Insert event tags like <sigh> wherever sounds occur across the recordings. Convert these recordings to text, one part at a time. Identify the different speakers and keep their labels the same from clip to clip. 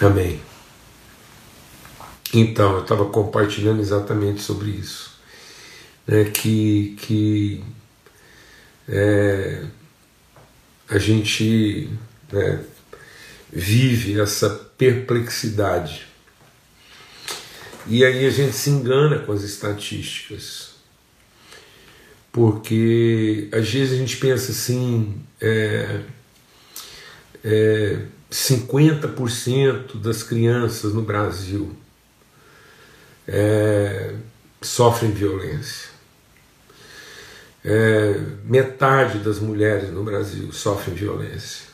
Speaker 1: Amém. Então, eu estava compartilhando exatamente sobre isso. Né, que que é, a gente né, vive essa perplexidade. E aí a gente se engana com as estatísticas. Porque às vezes a gente pensa assim, é, é, 50% das crianças no Brasil é, sofrem violência. É, metade das mulheres no Brasil sofrem violência.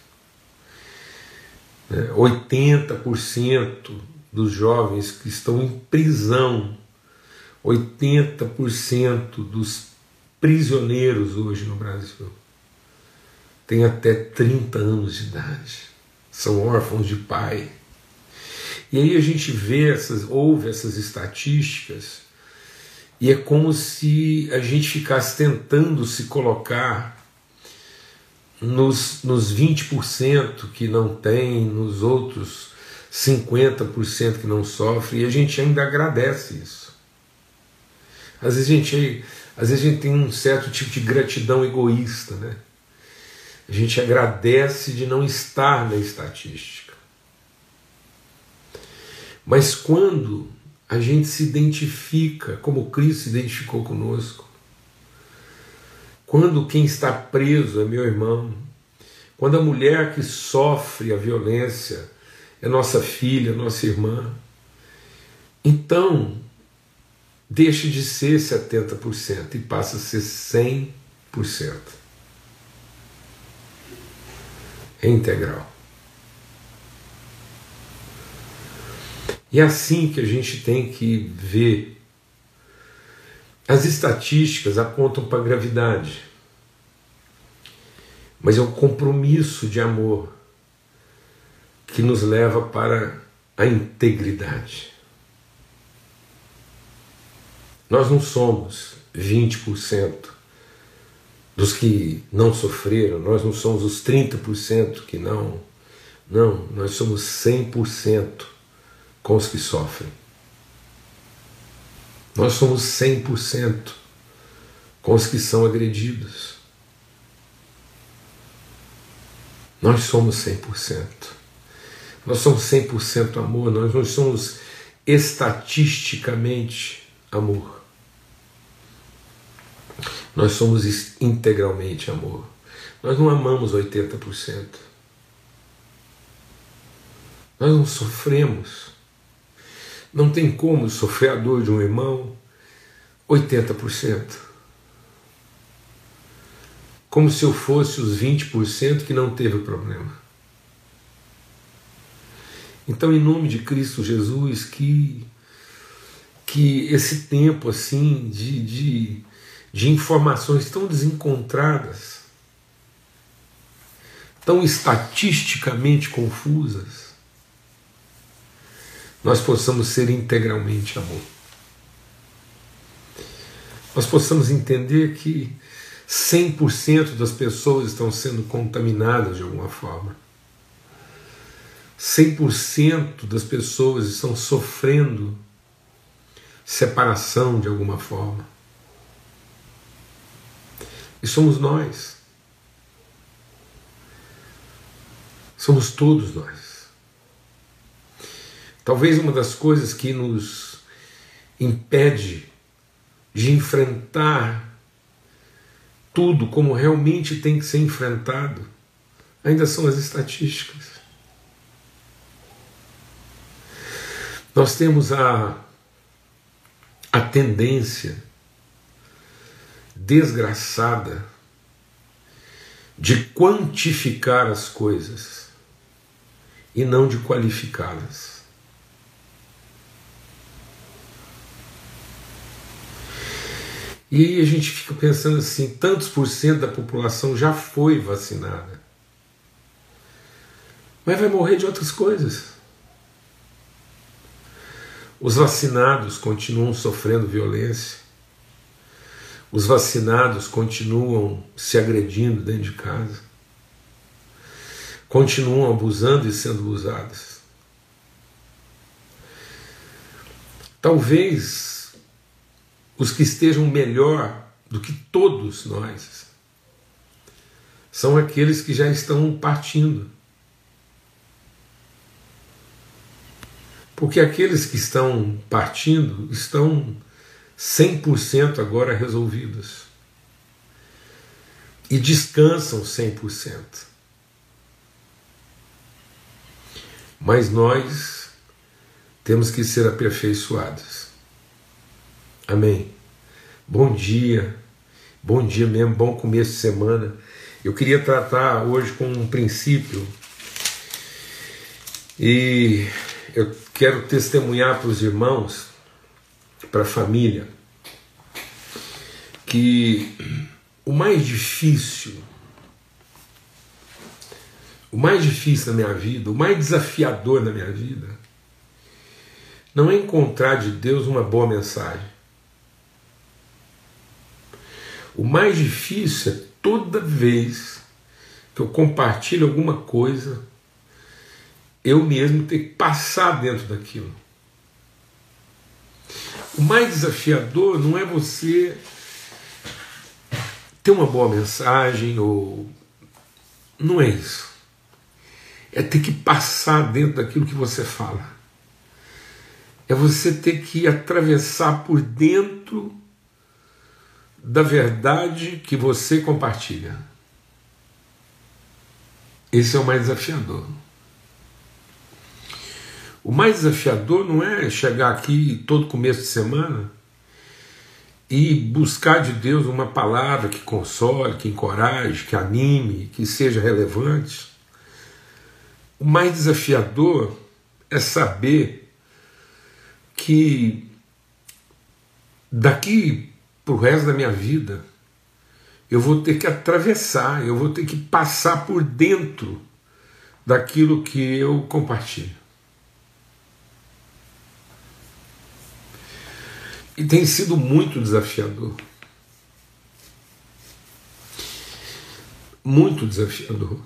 Speaker 1: É, 80% dos jovens que estão em prisão, 80% dos prisioneiros hoje no Brasil têm até 30 anos de idade, são órfãos de pai. E aí a gente vê essas, ouve essas estatísticas e é como se a gente ficasse tentando se colocar nos, nos 20% que não tem, nos outros 50% que não sofre, e a gente ainda agradece isso. Às vezes a gente, às vezes a gente tem um certo tipo de gratidão egoísta, né? A gente agradece de não estar na estatística. Mas quando a gente se identifica como Cristo se identificou conosco. Quando quem está preso é meu irmão, quando a mulher que sofre a violência é nossa filha, nossa irmã, então deixa de ser 70% e passa a ser 100%. É integral. E é assim que a gente tem que ver. As estatísticas apontam para a gravidade, mas é o compromisso de amor que nos leva para a integridade. Nós não somos 20% dos que não sofreram, nós não somos os 30% que não. Não, nós somos 100% com os que sofrem. Nós somos 100% com os que são agredidos. Nós somos 100%. Nós somos 100% amor, nós não somos estatisticamente amor. Nós somos integralmente amor. Nós não amamos 80%. Nós não sofremos não tem como sofrer a dor de um irmão 80%. Como se eu fosse os 20% que não teve problema. Então, em nome de Cristo Jesus, que, que esse tempo assim de, de, de informações tão desencontradas, tão estatisticamente confusas, nós possamos ser integralmente amor. Nós possamos entender que 100% das pessoas estão sendo contaminadas de alguma forma. 100% das pessoas estão sofrendo separação de alguma forma. E somos nós. Somos todos nós. Talvez uma das coisas que nos impede de enfrentar tudo como realmente tem que ser enfrentado ainda são as estatísticas. Nós temos a, a tendência desgraçada de quantificar as coisas e não de qualificá-las. E aí a gente fica pensando assim: tantos por cento da população já foi vacinada. Mas vai morrer de outras coisas. Os vacinados continuam sofrendo violência. Os vacinados continuam se agredindo dentro de casa. Continuam abusando e sendo abusados. Talvez os que estejam melhor do que todos nós são aqueles que já estão partindo. Porque aqueles que estão partindo estão 100% agora resolvidos. E descansam 100%. Mas nós temos que ser aperfeiçoados. Amém. Bom dia, bom dia mesmo, bom começo de semana. Eu queria tratar hoje com um princípio e eu quero testemunhar para os irmãos, para a família, que o mais difícil, o mais difícil na minha vida, o mais desafiador na minha vida, não é encontrar de Deus uma boa mensagem. O mais difícil é toda vez que eu compartilho alguma coisa, eu mesmo ter que passar dentro daquilo. O mais desafiador não é você ter uma boa mensagem ou. Não é isso. É ter que passar dentro daquilo que você fala. É você ter que atravessar por dentro da verdade que você compartilha. Esse é o mais desafiador. O mais desafiador não é chegar aqui todo começo de semana e buscar de Deus uma palavra que console, que encoraje, que anime, que seja relevante. O mais desafiador é saber que daqui para o resto da minha vida, eu vou ter que atravessar, eu vou ter que passar por dentro daquilo que eu compartilho. E tem sido muito desafiador. Muito desafiador.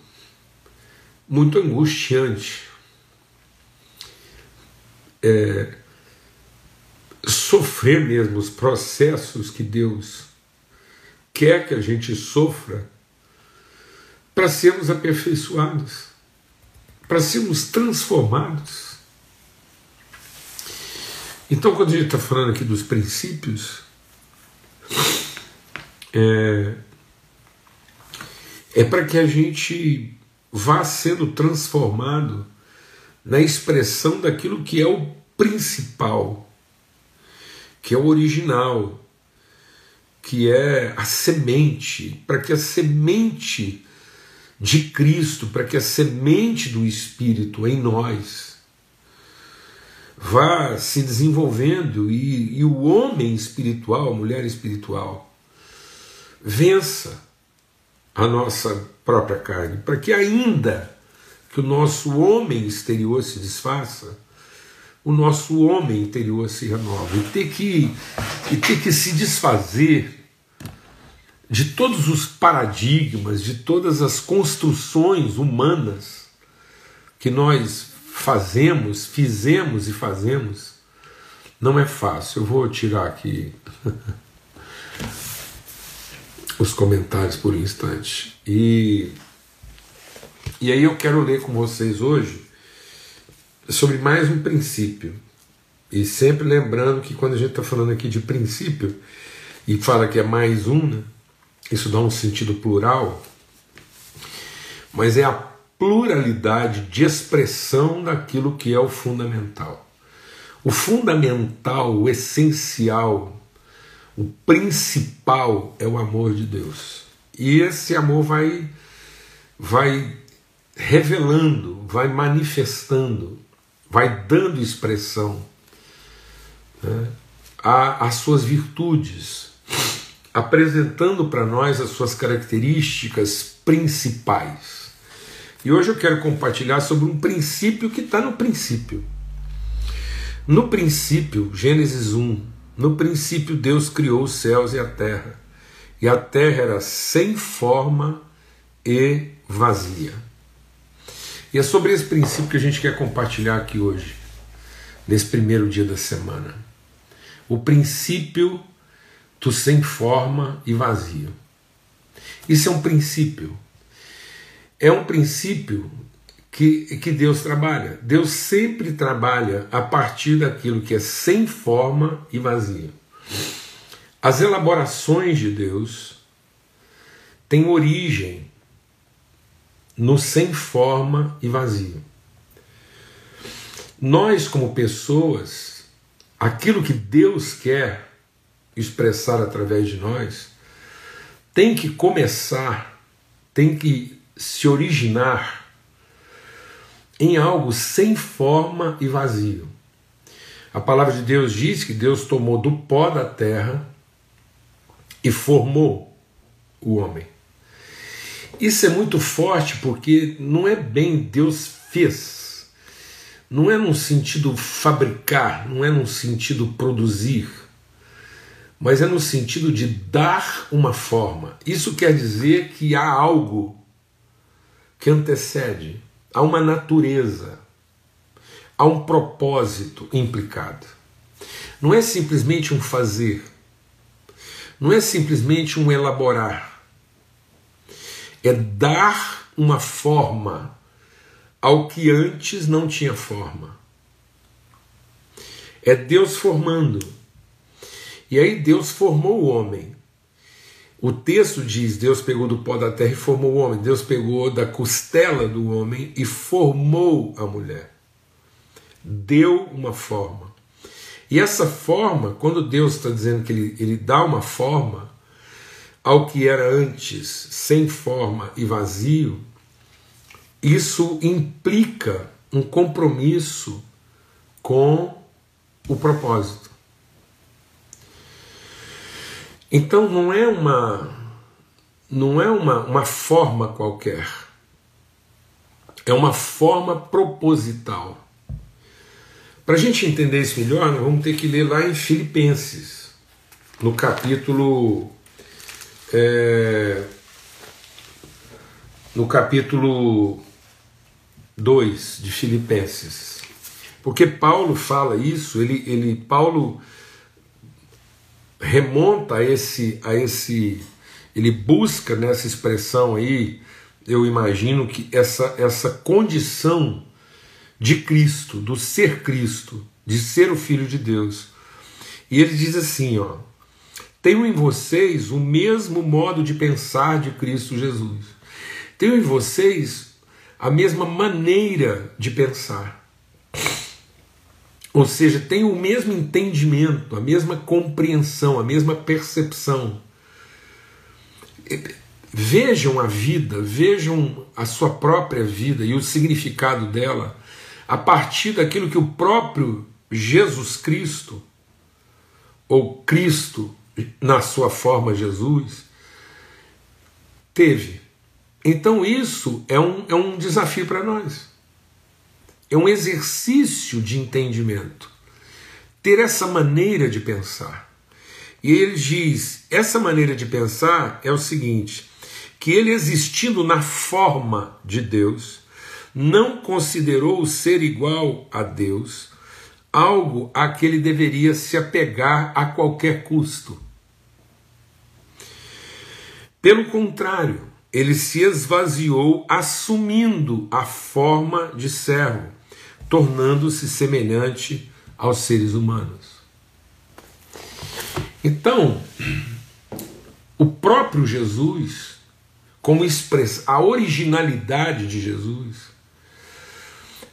Speaker 1: Muito angustiante. É, sofrer mesmo os processos que Deus quer que a gente sofra para sermos aperfeiçoados, para sermos transformados. Então, quando a gente está falando aqui dos princípios, é, é para que a gente vá sendo transformado na expressão daquilo que é o principal que é o original, que é a semente, para que a semente de Cristo, para que a semente do Espírito em nós vá se desenvolvendo e, e o homem espiritual, a mulher espiritual, vença a nossa própria carne, para que ainda que o nosso homem exterior se desfaça, o nosso homem interior se renova e ter que, e ter que se desfazer de todos os paradigmas, de todas as construções humanas que nós fazemos, fizemos e fazemos, não é fácil. Eu vou tirar aqui <laughs> os comentários por um instante. E, e aí eu quero ler com vocês hoje sobre mais um princípio. E sempre lembrando que quando a gente está falando aqui de princípio e fala que é mais um, né, isso dá um sentido plural, mas é a pluralidade de expressão daquilo que é o fundamental. O fundamental, o essencial, o principal é o amor de Deus. E esse amor vai vai revelando, vai manifestando vai dando expressão né, às suas virtudes, apresentando para nós as suas características principais. E hoje eu quero compartilhar sobre um princípio que está no princípio. No princípio, Gênesis 1, no princípio Deus criou os céus e a terra, e a terra era sem forma e vazia. E é sobre esse princípio que a gente quer compartilhar aqui hoje, nesse primeiro dia da semana. o princípio do sem forma e vazio. Isso é um princípio. É um princípio que, que Deus trabalha. Deus sempre trabalha a partir daquilo que é sem forma e vazio. As elaborações de Deus têm origem no sem forma e vazio. Nós, como pessoas, aquilo que Deus quer expressar através de nós, tem que começar, tem que se originar em algo sem forma e vazio. A palavra de Deus diz que Deus tomou do pó da terra e formou o homem. Isso é muito forte porque não é bem Deus fez, não é num sentido fabricar, não é num sentido produzir, mas é no sentido de dar uma forma. Isso quer dizer que há algo que antecede, há uma natureza, há um propósito implicado. Não é simplesmente um fazer, não é simplesmente um elaborar é dar uma forma ao que antes não tinha forma. É Deus formando. E aí Deus formou o homem. O texto diz: Deus pegou do pó da terra e formou o homem. Deus pegou da costela do homem e formou a mulher. Deu uma forma. E essa forma, quando Deus está dizendo que ele, ele dá uma forma, ao que era antes sem forma e vazio, isso implica um compromisso com o propósito. Então não é uma não é uma, uma forma qualquer. É uma forma proposital. Para a gente entender isso melhor, nós vamos ter que ler lá em Filipenses, no capítulo é, no capítulo 2 de Filipenses. Porque Paulo fala isso, ele, ele Paulo remonta a esse, a esse, ele busca nessa expressão aí, eu imagino que essa, essa condição de Cristo, do ser Cristo, de ser o Filho de Deus. E ele diz assim, ó, tenho em vocês o mesmo modo de pensar de Cristo Jesus. Tenho em vocês a mesma maneira de pensar. Ou seja, tenho o mesmo entendimento, a mesma compreensão, a mesma percepção. Vejam a vida, vejam a sua própria vida e o significado dela a partir daquilo que o próprio Jesus Cristo, ou Cristo, na sua forma Jesus, teve. Então isso é um, é um desafio para nós. É um exercício de entendimento. Ter essa maneira de pensar. E ele diz: essa maneira de pensar é o seguinte: que ele existindo na forma de Deus, não considerou ser igual a Deus algo a que ele deveria se apegar a qualquer custo. Pelo contrário, ele se esvaziou assumindo a forma de servo, tornando-se semelhante aos seres humanos. Então, o próprio Jesus, como expressa a originalidade de Jesus,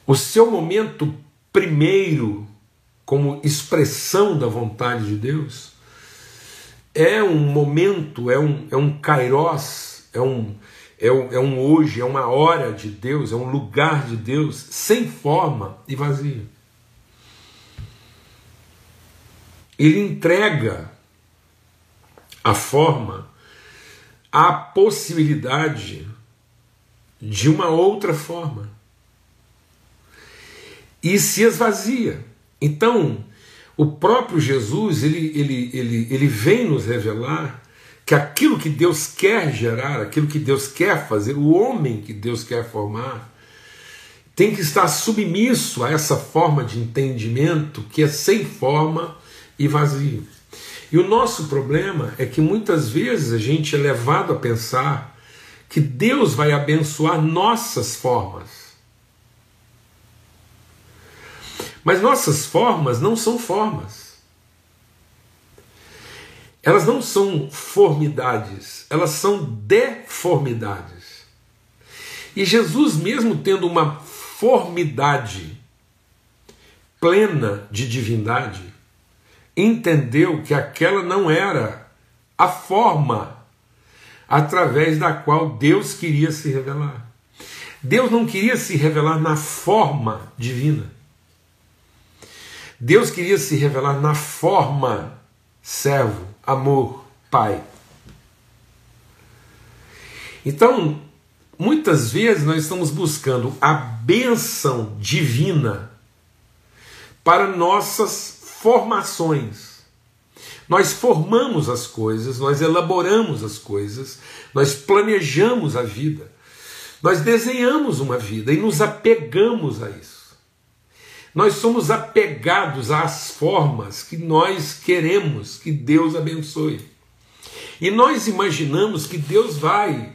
Speaker 1: o seu momento primeiro como expressão da vontade de Deus, é um momento, é um, é um kairos, é um, é, um, é um hoje, é uma hora de Deus, é um lugar de Deus sem forma e vazio. Ele entrega a forma à possibilidade de uma outra forma e se esvazia. Então, o próprio Jesus ele, ele, ele, ele vem nos revelar que aquilo que Deus quer gerar, aquilo que Deus quer fazer, o homem que Deus quer formar, tem que estar submisso a essa forma de entendimento que é sem forma e vazio. E o nosso problema é que muitas vezes a gente é levado a pensar que Deus vai abençoar nossas formas. Mas nossas formas não são formas. Elas não são formidades, elas são deformidades. E Jesus, mesmo tendo uma formidade plena de divindade, entendeu que aquela não era a forma através da qual Deus queria se revelar. Deus não queria se revelar na forma divina. Deus queria se revelar na forma servo, amor, pai. Então, muitas vezes nós estamos buscando a bênção divina para nossas formações. Nós formamos as coisas, nós elaboramos as coisas, nós planejamos a vida, nós desenhamos uma vida e nos apegamos a isso. Nós somos apegados às formas que nós queremos que Deus abençoe. E nós imaginamos que Deus vai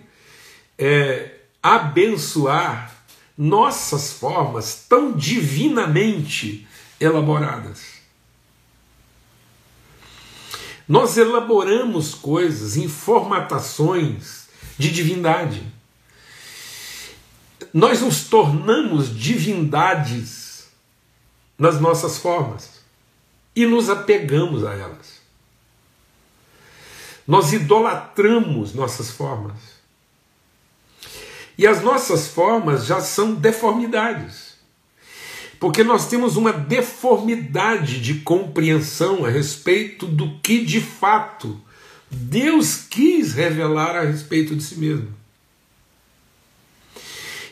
Speaker 1: é, abençoar nossas formas tão divinamente elaboradas. Nós elaboramos coisas em formatações de divindade. Nós nos tornamos divindades nas nossas formas e nos apegamos a elas. Nós idolatramos nossas formas. E as nossas formas já são deformidades. Porque nós temos uma deformidade de compreensão a respeito do que de fato Deus quis revelar a respeito de si mesmo.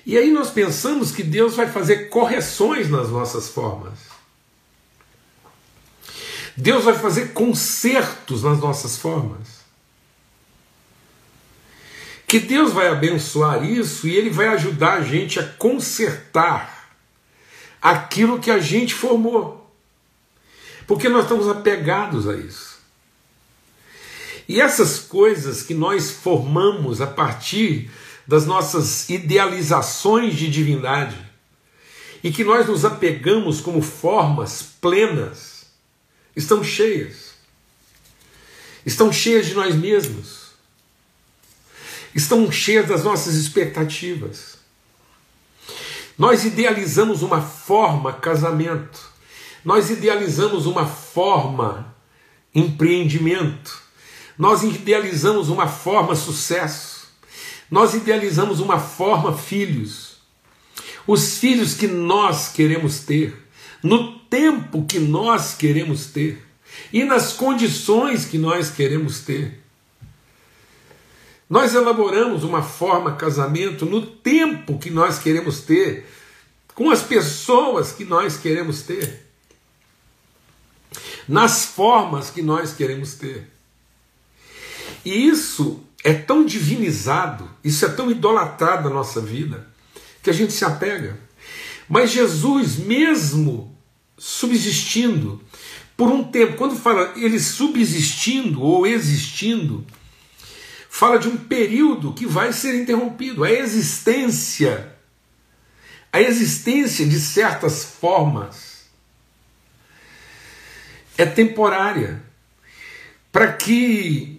Speaker 1: E aí nós pensamos que Deus vai fazer correções nas nossas formas. Deus vai fazer consertos nas nossas formas. Que Deus vai abençoar isso e Ele vai ajudar a gente a consertar aquilo que a gente formou. Porque nós estamos apegados a isso. E essas coisas que nós formamos a partir das nossas idealizações de divindade e que nós nos apegamos como formas plenas, estão cheias. Estão cheias de nós mesmos. Estão cheias das nossas expectativas. Nós idealizamos uma forma casamento, nós idealizamos uma forma empreendimento, nós idealizamos uma forma sucesso, nós idealizamos uma forma filhos. Os filhos que nós queremos ter, no tempo que nós queremos ter e nas condições que nós queremos ter. Nós elaboramos uma forma casamento no tempo que nós queremos ter, com as pessoas que nós queremos ter, nas formas que nós queremos ter. E isso é tão divinizado, isso é tão idolatrado na nossa vida, que a gente se apega. Mas Jesus, mesmo subsistindo por um tempo, quando fala ele subsistindo ou existindo, fala de um período que vai ser interrompido. A existência, a existência de certas formas é temporária, para que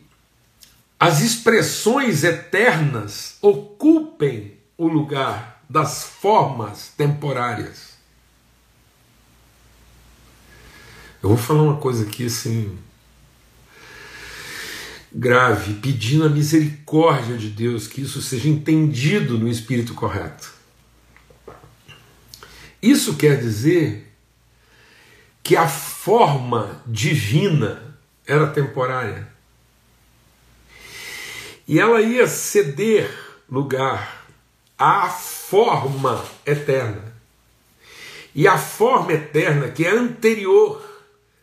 Speaker 1: as expressões eternas ocupem o lugar das formas temporárias. Eu vou falar uma coisa aqui assim, grave, pedindo a misericórdia de Deus que isso seja entendido no espírito correto. Isso quer dizer que a forma divina era temporária. E ela ia ceder lugar à forma eterna. E a forma eterna, que é anterior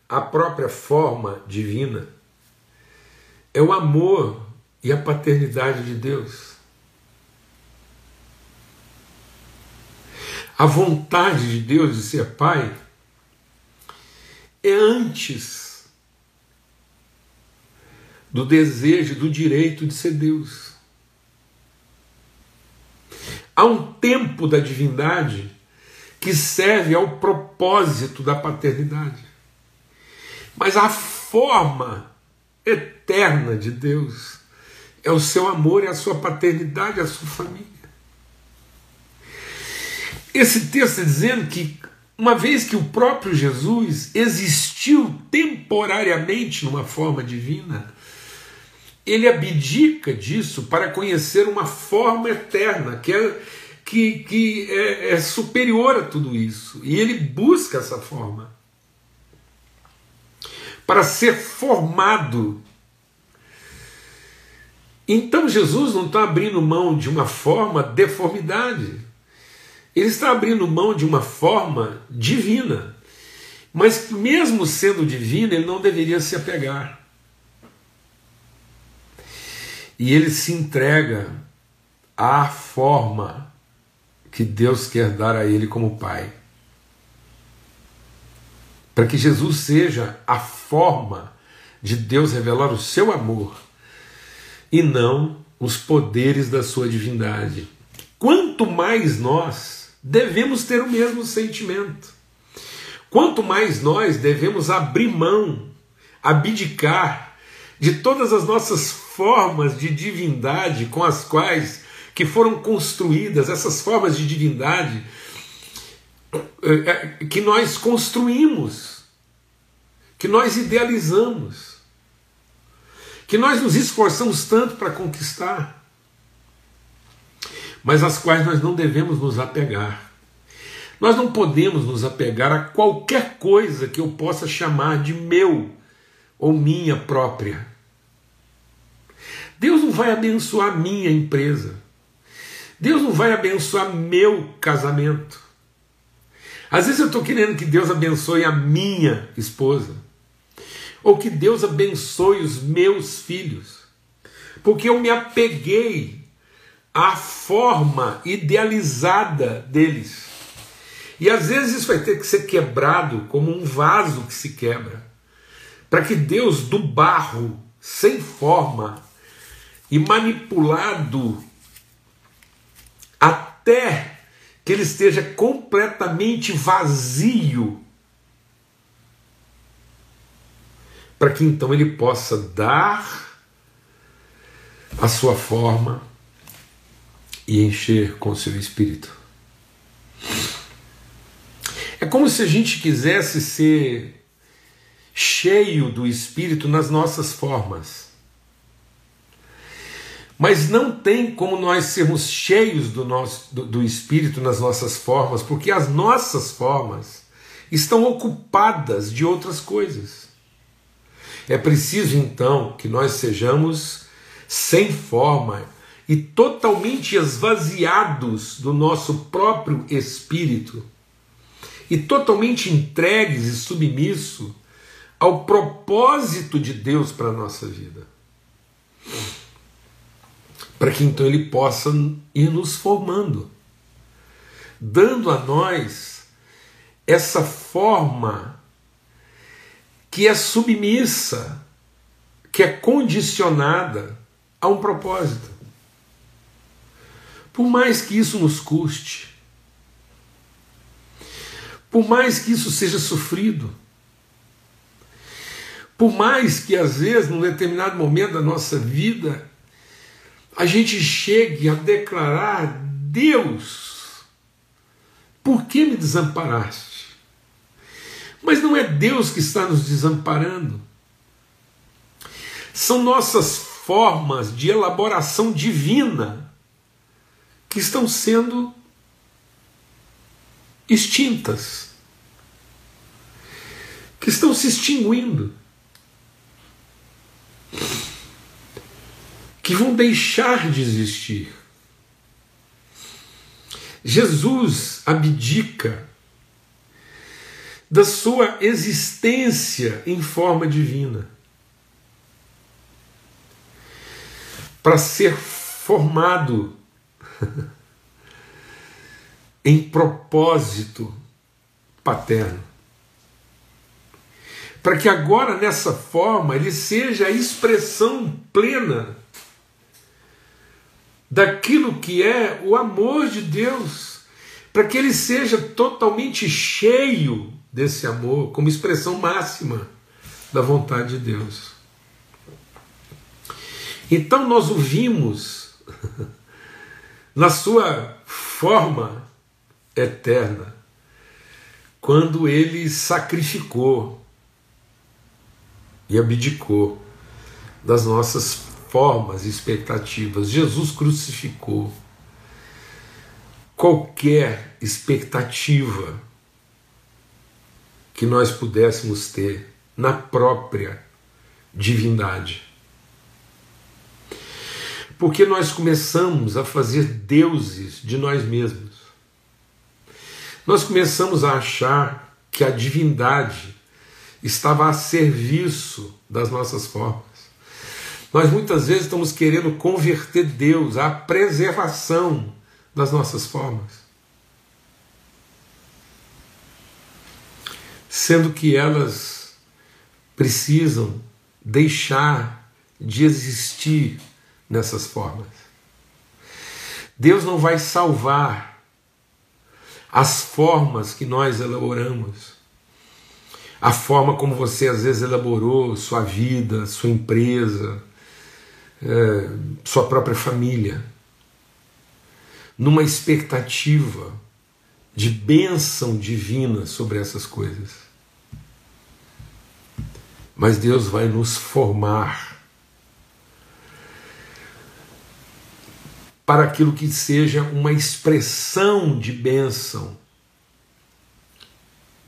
Speaker 1: à própria forma divina, é o amor e a paternidade de Deus. A vontade de Deus de ser pai é antes do desejo, do direito de ser Deus. Há um tempo da divindade que serve ao propósito da paternidade. Mas a forma eterna de Deus é o seu amor, é a sua paternidade, é a sua família. Esse texto dizendo que, uma vez que o próprio Jesus existiu temporariamente numa forma divina, ele abdica disso para conhecer uma forma eterna, que é, que, que é, é superior a tudo isso. E ele busca essa forma para ser formado. Então Jesus não está abrindo mão de uma forma deformidade, ele está abrindo mão de uma forma divina. Mas mesmo sendo divino, ele não deveria se apegar. E ele se entrega à forma que Deus quer dar a ele como Pai. Para que Jesus seja a forma de Deus revelar o seu amor e não os poderes da sua divindade. Quanto mais nós devemos ter o mesmo sentimento, quanto mais nós devemos abrir mão, abdicar de todas as nossas formas de divindade com as quais que foram construídas, essas formas de divindade é, é, que nós construímos, que nós idealizamos, que nós nos esforçamos tanto para conquistar, mas às quais nós não devemos nos apegar. Nós não podemos nos apegar a qualquer coisa que eu possa chamar de meu ou minha própria. Deus não vai abençoar minha empresa. Deus não vai abençoar meu casamento. Às vezes eu estou querendo que Deus abençoe a minha esposa, ou que Deus abençoe os meus filhos, porque eu me apeguei à forma idealizada deles. E às vezes isso vai ter que ser quebrado como um vaso que se quebra, para que Deus, do barro, sem forma e manipulado até que ele esteja completamente vazio, para que então ele possa dar a sua forma e encher com seu espírito. É como se a gente quisesse ser cheio do espírito nas nossas formas. Mas não tem como nós sermos cheios do, nosso, do, do Espírito nas nossas formas, porque as nossas formas estão ocupadas de outras coisas. É preciso então que nós sejamos sem forma e totalmente esvaziados do nosso próprio espírito e totalmente entregues e submissos ao propósito de Deus para a nossa vida para que então ele possa ir nos formando, dando a nós essa forma que é submissa, que é condicionada a um propósito. Por mais que isso nos custe, por mais que isso seja sofrido, por mais que às vezes, num determinado momento da nossa vida, a gente chegue a declarar: Deus, por que me desamparaste? Mas não é Deus que está nos desamparando. São nossas formas de elaboração divina que estão sendo extintas, que estão se extinguindo. Que vão deixar de existir. Jesus abdica da sua existência em forma divina para ser formado <laughs> em propósito paterno. para que agora nessa forma ele seja a expressão plena daquilo que é o amor de Deus, para que ele seja totalmente cheio desse amor, como expressão máxima da vontade de Deus. Então nós o vimos <laughs> na sua forma eterna, quando ele sacrificou e abdicou das nossas formas e expectativas. Jesus crucificou qualquer expectativa que nós pudéssemos ter na própria divindade. Porque nós começamos a fazer deuses de nós mesmos. Nós começamos a achar que a divindade estava a serviço das nossas formas. Nós muitas vezes estamos querendo converter Deus à preservação das nossas formas. Sendo que elas precisam deixar de existir nessas formas. Deus não vai salvar as formas que nós elaboramos a forma como você às vezes elaborou sua vida, sua empresa, é, sua própria família, numa expectativa de bênção divina sobre essas coisas. Mas Deus vai nos formar para aquilo que seja uma expressão de bênção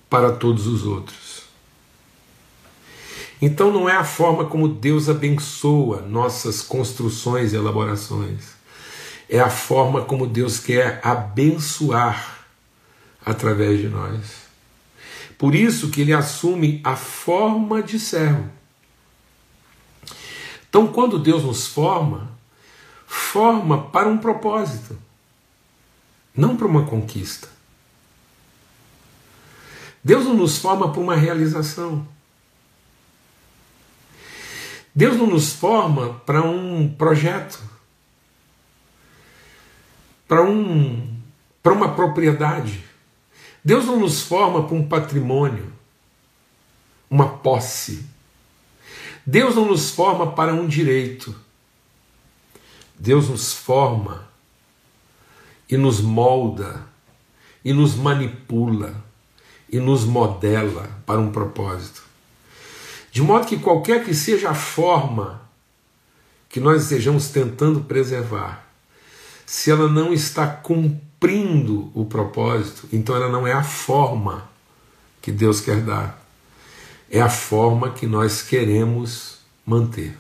Speaker 1: para todos os outros. Então não é a forma como Deus abençoa nossas construções e elaborações. É a forma como Deus quer abençoar através de nós. Por isso que ele assume a forma de servo. Então, quando Deus nos forma, forma para um propósito, não para uma conquista. Deus não nos forma para uma realização. Deus não nos forma para um projeto, para um, para uma propriedade. Deus não nos forma para um patrimônio, uma posse. Deus não nos forma para um direito. Deus nos forma e nos molda e nos manipula e nos modela para um propósito. De modo que qualquer que seja a forma que nós estejamos tentando preservar, se ela não está cumprindo o propósito, então ela não é a forma que Deus quer dar, é a forma que nós queremos manter.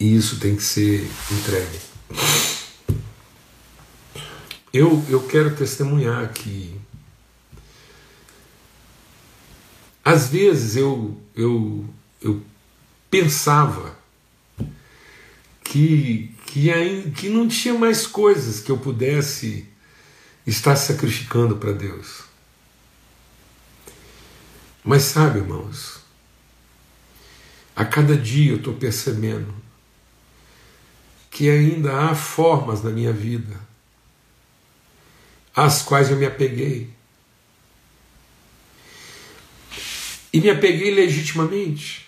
Speaker 1: E isso tem que ser entregue. Eu, eu quero testemunhar aqui Às vezes eu, eu, eu pensava que, que, ainda, que não tinha mais coisas que eu pudesse estar sacrificando para Deus. Mas sabe, irmãos, a cada dia eu estou percebendo que ainda há formas na minha vida às quais eu me apeguei e me apeguei legitimamente.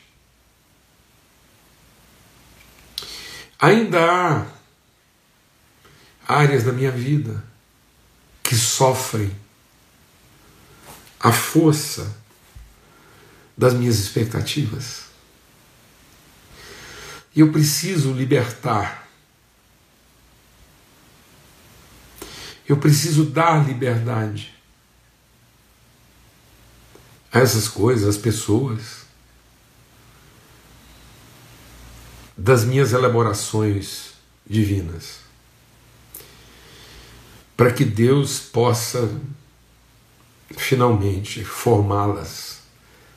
Speaker 1: Ainda há áreas da minha vida que sofrem a força das minhas expectativas. E eu preciso libertar. Eu preciso dar liberdade a essas coisas, as pessoas, das minhas elaborações divinas, para que Deus possa finalmente formá-las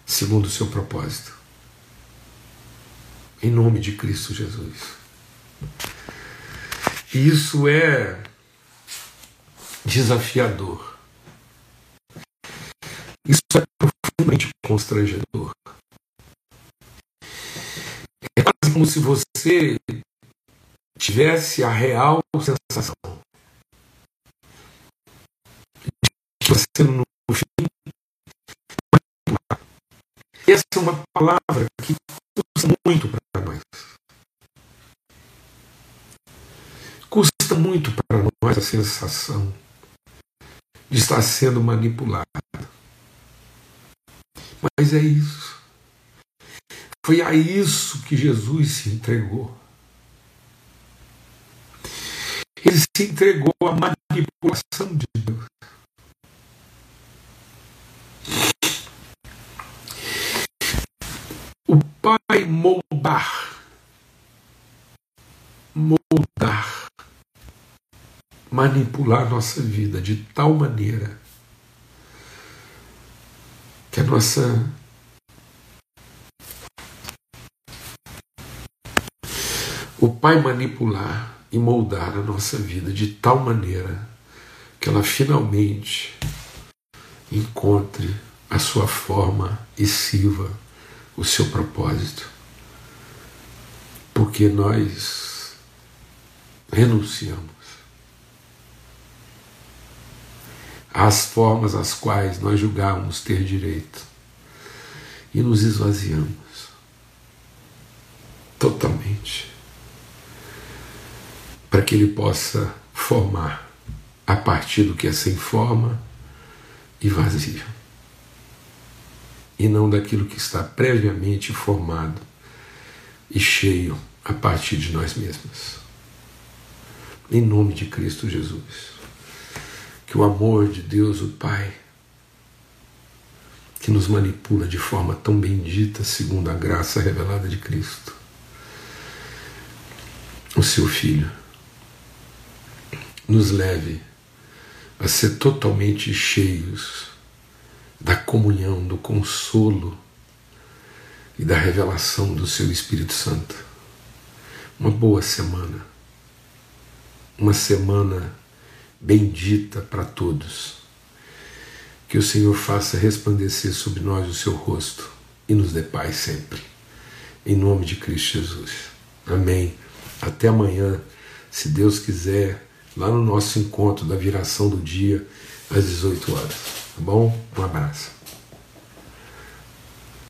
Speaker 1: segundo o seu propósito. Em nome de Cristo Jesus. E isso é desafiador. Isso é profundamente constrangedor. É quase como se você tivesse a real sensação de você no fim. Essa é uma palavra que custa muito para nós. Custa muito para nós a sensação de estar sendo manipulado. Mas é isso. Foi a isso que Jesus se entregou. Ele se entregou à manipulação de Deus. O Pai moldar, moldar, manipular nossa vida de tal maneira que a nossa o Pai manipular e moldar a nossa vida de tal maneira que ela finalmente encontre a sua forma e sirva o seu propósito. Porque nós renunciamos às formas às quais nós julgávamos ter direito. E nos esvaziamos. Totalmente. Para que ele possa formar a partir do que é sem forma e vazio, e não daquilo que está previamente formado e cheio a partir de nós mesmos. Em nome de Cristo Jesus, que o amor de Deus, o Pai, que nos manipula de forma tão bendita, segundo a graça revelada de Cristo, o seu Filho, nos leve a ser totalmente cheios da comunhão, do consolo e da revelação do seu Espírito Santo. Uma boa semana, uma semana bendita para todos. Que o Senhor faça resplandecer sobre nós o seu rosto e nos dê paz sempre. Em nome de Cristo Jesus. Amém. Até amanhã, se Deus quiser lá no nosso encontro da viração do dia às 18 horas. Tá bom? Um abraço.